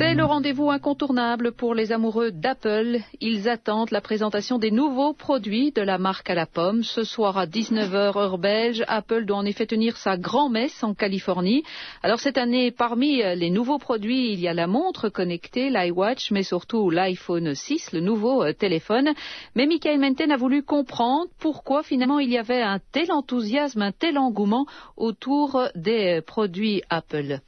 C'est le rendez-vous incontournable pour les amoureux d'Apple. Ils attendent la présentation des nouveaux produits de la marque à la pomme. Ce soir à 19h heure belge, Apple doit en effet tenir sa grand-messe en Californie. Alors cette année, parmi les nouveaux produits, il y a la montre connectée, l'iWatch, mais surtout l'iPhone 6, le nouveau euh, téléphone. Mais Michael Menten a voulu comprendre pourquoi finalement il y avait un tel enthousiasme, un tel engouement autour des produits Apple.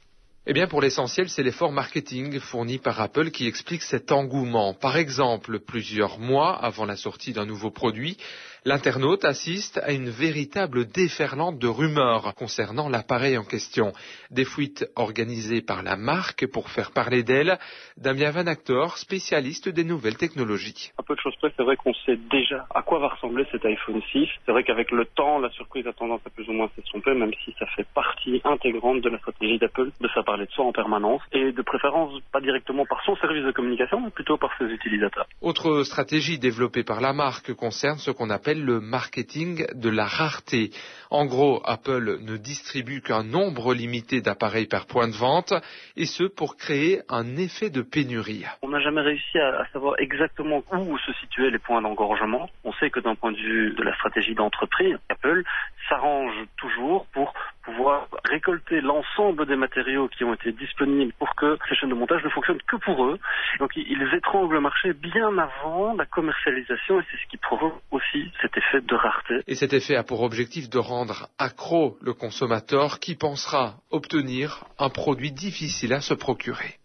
Eh bien, pour l'essentiel, c'est l'effort marketing fourni par Apple qui explique cet engouement. Par exemple, plusieurs mois avant la sortie d'un nouveau produit, l'internaute assiste à une véritable déferlante de rumeurs concernant l'appareil en question. Des fuites organisées par la marque pour faire parler d'elle. Damien Van Actor, spécialiste des nouvelles technologies. Un peu de choses près, c'est vrai qu'on sait déjà à quoi va ressembler cet iPhone 6. C'est vrai qu'avec le temps, la surprise a tendance à plus ou moins s'estomper, même si ça fait partie intégrante de la stratégie d'Apple de faire parler de soi en permanence et de préférence pas directement par son service de communication, mais plutôt par ses utilisateurs. Autre stratégie développée par la marque concerne ce qu'on appelle le marketing de la rareté. En gros, Apple ne distribue qu'un nombre limité d'appareils par point de vente et ce pour créer un effet de pénurie. On n'a jamais réussi à, à savoir exactement où se situaient les points d'engorgement. On sait que d'un point de vue de la stratégie d'entreprise, Apple s'arrange toujours pour récolter l'ensemble des matériaux qui ont été disponibles pour que ces chaînes de montage ne fonctionnent que pour eux. Donc ils étranglent le marché bien avant la commercialisation et c'est ce qui provoque aussi cet effet de rareté. Et cet effet a pour objectif de rendre accro le consommateur qui pensera obtenir un produit difficile à se procurer.